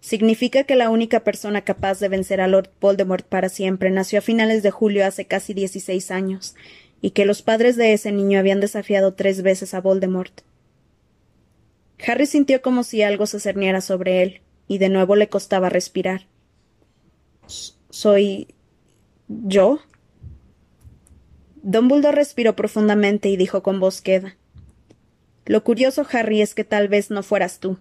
Significa que la única persona capaz de vencer a Lord Voldemort para siempre nació a finales de julio hace casi dieciséis años, y que los padres de ese niño habían desafiado tres veces a Voldemort. Harry sintió como si algo se cerniera sobre él, y de nuevo le costaba respirar. ¿Soy. yo? Dumbledore respiró profundamente y dijo con voz queda. Lo curioso, Harry, es que tal vez no fueras tú.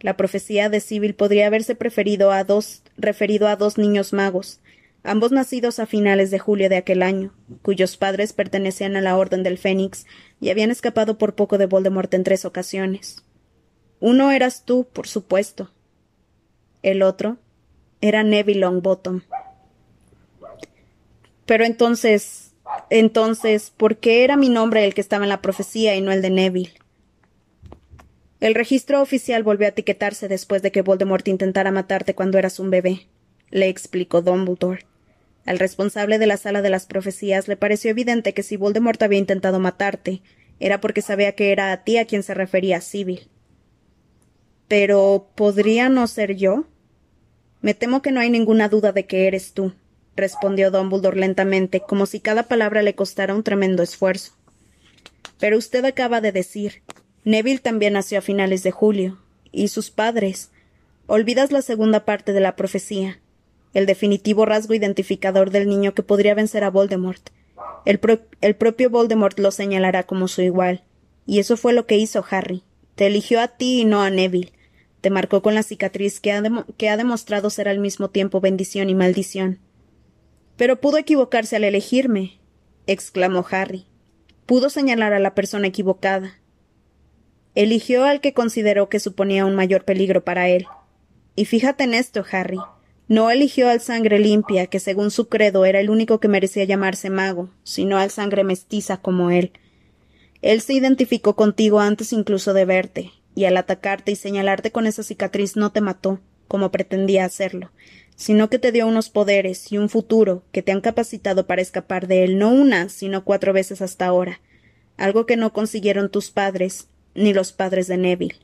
La profecía de Sibyl podría haberse preferido a dos, referido a dos niños magos, ambos nacidos a finales de julio de aquel año, cuyos padres pertenecían a la Orden del Fénix y habían escapado por poco de Voldemort en tres ocasiones. Uno eras tú, por supuesto. El otro era Neville Longbottom. Pero entonces, entonces, ¿por qué era mi nombre el que estaba en la profecía y no el de Neville? El registro oficial volvió a etiquetarse después de que Voldemort intentara matarte cuando eras un bebé, le explicó Dumbledore. Al responsable de la sala de las profecías le pareció evidente que si Voldemort había intentado matarte, era porque sabía que era a ti a quien se refería Sibyl. Pero ¿podría no ser yo? Me temo que no hay ninguna duda de que eres tú, respondió Dumbledore lentamente, como si cada palabra le costara un tremendo esfuerzo. Pero usted acaba de decir Neville también nació a finales de julio. ¿Y sus padres? Olvidas la segunda parte de la profecía, el definitivo rasgo identificador del niño que podría vencer a Voldemort. El, el, propio Voldemort lo señalará como su igual. Y eso fue lo que hizo Harry. Te eligió a ti y no a Neville. Te marcó con la cicatriz que ha, que ha demostrado ser al mismo tiempo bendición y maldición. Pero pudo equivocarse al elegirme, exclamó Harry. Pudo señalar a la persona equivocada. Eligió al que consideró que suponía un mayor peligro para él. Y fíjate en esto, Harry. No eligió al sangre limpia, que según su credo era el único que merecía llamarse mago, sino al sangre mestiza como él. Él se identificó contigo antes incluso de verte, y al atacarte y señalarte con esa cicatriz no te mató, como pretendía hacerlo, sino que te dio unos poderes y un futuro que te han capacitado para escapar de él no una, sino cuatro veces hasta ahora, algo que no consiguieron tus padres ni los padres de Neville.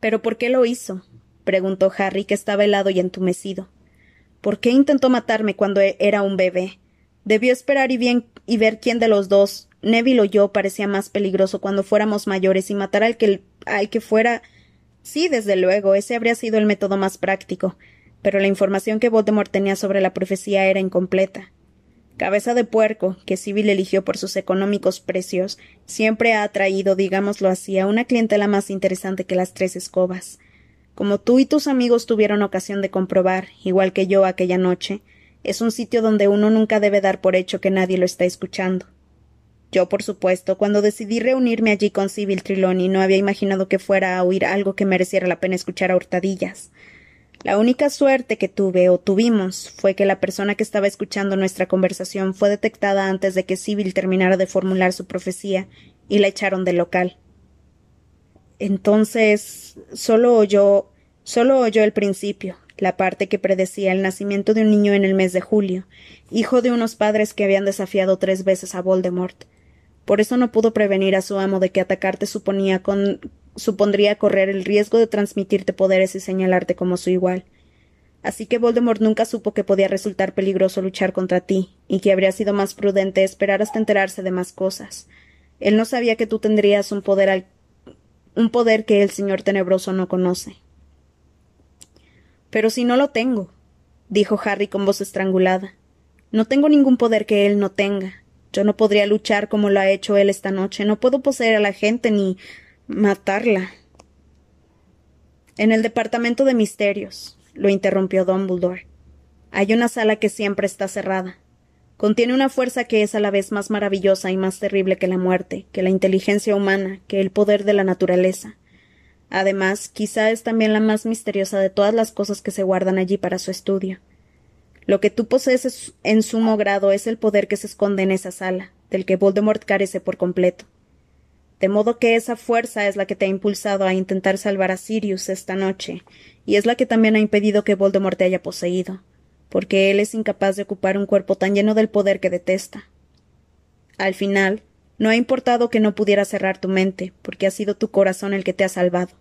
¿Pero por qué lo hizo? preguntó Harry, que estaba helado y entumecido. ¿Por qué intentó matarme cuando e-, era un bebé? Debió esperar y, bien, y ver quién de los dos, Neville o yo, parecía más peligroso cuando fuéramos mayores y matar al que, al que fuera. Sí, desde luego, ese habría sido el método más práctico, pero la información que Voldemort tenía sobre la profecía era incompleta. Cabeza de puerco, que Sibyl eligió por sus económicos precios, siempre ha atraído, digámoslo así, a una clientela más interesante que las tres escobas. Como tú y tus amigos tuvieron ocasión de comprobar, igual que yo aquella noche, es un sitio donde uno nunca debe dar por hecho que nadie lo está escuchando. Yo, por supuesto, cuando decidí reunirme allí con Sibyl Triloni, no había imaginado que fuera a oír algo que mereciera la pena escuchar a hurtadillas. La única suerte que tuve o tuvimos fue que la persona que estaba escuchando nuestra conversación fue detectada antes de que Sibyl terminara de formular su profecía y la echaron del local. Entonces solo oyó solo oyó el principio, la parte que predecía el nacimiento de un niño en el mes de julio, hijo de unos padres que habían desafiado tres veces a Voldemort. Por eso no pudo prevenir a su amo de que atacarte suponía con supondría correr el riesgo de transmitirte poderes y señalarte como su igual. Así que Voldemort nunca supo que podía resultar peligroso luchar contra ti, y que habría sido más prudente esperar hasta enterarse de más cosas. Él no sabía que tú tendrías un poder al... un poder que el señor tenebroso no conoce. Pero si no lo tengo, dijo Harry con voz estrangulada. No tengo ningún poder que él no tenga. Yo no podría luchar como lo ha hecho él esta noche. No puedo poseer a la gente ni matarla. En el departamento de misterios, lo interrumpió Dumbledore. Hay una sala que siempre está cerrada. Contiene una fuerza que es a la vez más maravillosa y más terrible que la muerte, que la inteligencia humana, que el poder de la naturaleza. Además, quizá es también la más misteriosa de todas las cosas que se guardan allí para su estudio. Lo que tú posees en sumo grado es el poder que se esconde en esa sala, del que Voldemort carece por completo. De modo que esa fuerza es la que te ha impulsado a intentar salvar a Sirius esta noche, y es la que también ha impedido que Voldemort te haya poseído, porque él es incapaz de ocupar un cuerpo tan lleno del poder que detesta. Al final, no ha importado que no pudiera cerrar tu mente, porque ha sido tu corazón el que te ha salvado.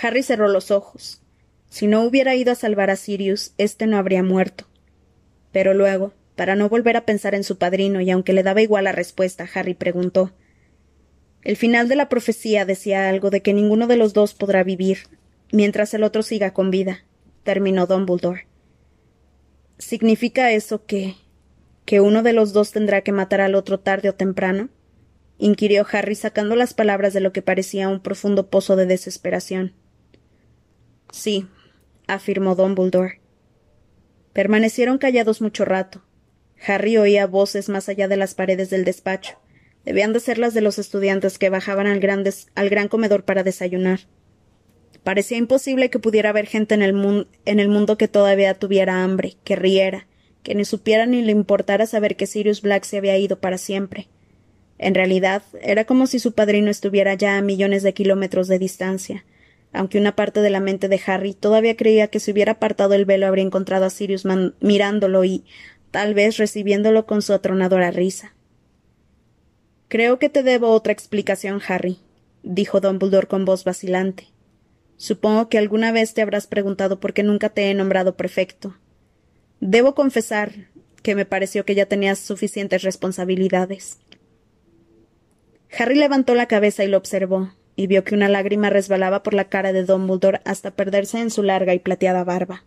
Harry cerró los ojos. Si no hubiera ido a salvar a Sirius, éste no habría muerto. Pero luego, para no volver a pensar en su padrino, y aunque le daba igual la respuesta, Harry preguntó El final de la profecía decía algo de que ninguno de los dos podrá vivir, mientras el otro siga con vida, terminó Dumbledore. ¿Significa eso que. que uno de los dos tendrá que matar al otro tarde o temprano? inquirió Harry sacando las palabras de lo que parecía un profundo pozo de desesperación. Sí, afirmó Dumbledore. Permanecieron callados mucho rato. Harry oía voces más allá de las paredes del despacho. Debían de ser las de los estudiantes que bajaban al, gran comedor para desayunar. Parecía imposible que pudiera haber gente en el, en el mundo que todavía tuviera hambre, que riera, que ni supiera ni le importara saber que Sirius Black se había ido para siempre. En realidad, era como si su padrino estuviera ya a millones de kilómetros de distancia, aunque una parte de la mente de Harry todavía creía que si hubiera apartado el velo habría encontrado a Sirius mirándolo y, tal vez, recibiéndolo con su atronadora risa. Creo que te debo otra explicación, Harry, dijo Dumbledore con voz vacilante. Supongo que alguna vez te habrás preguntado por qué nunca te he nombrado prefecto. Debo confesar que me pareció que ya tenías suficientes responsabilidades. Harry levantó la cabeza y lo observó, y vio que una lágrima resbalaba por la cara de Dumbledore hasta perderse en su larga y plateada barba.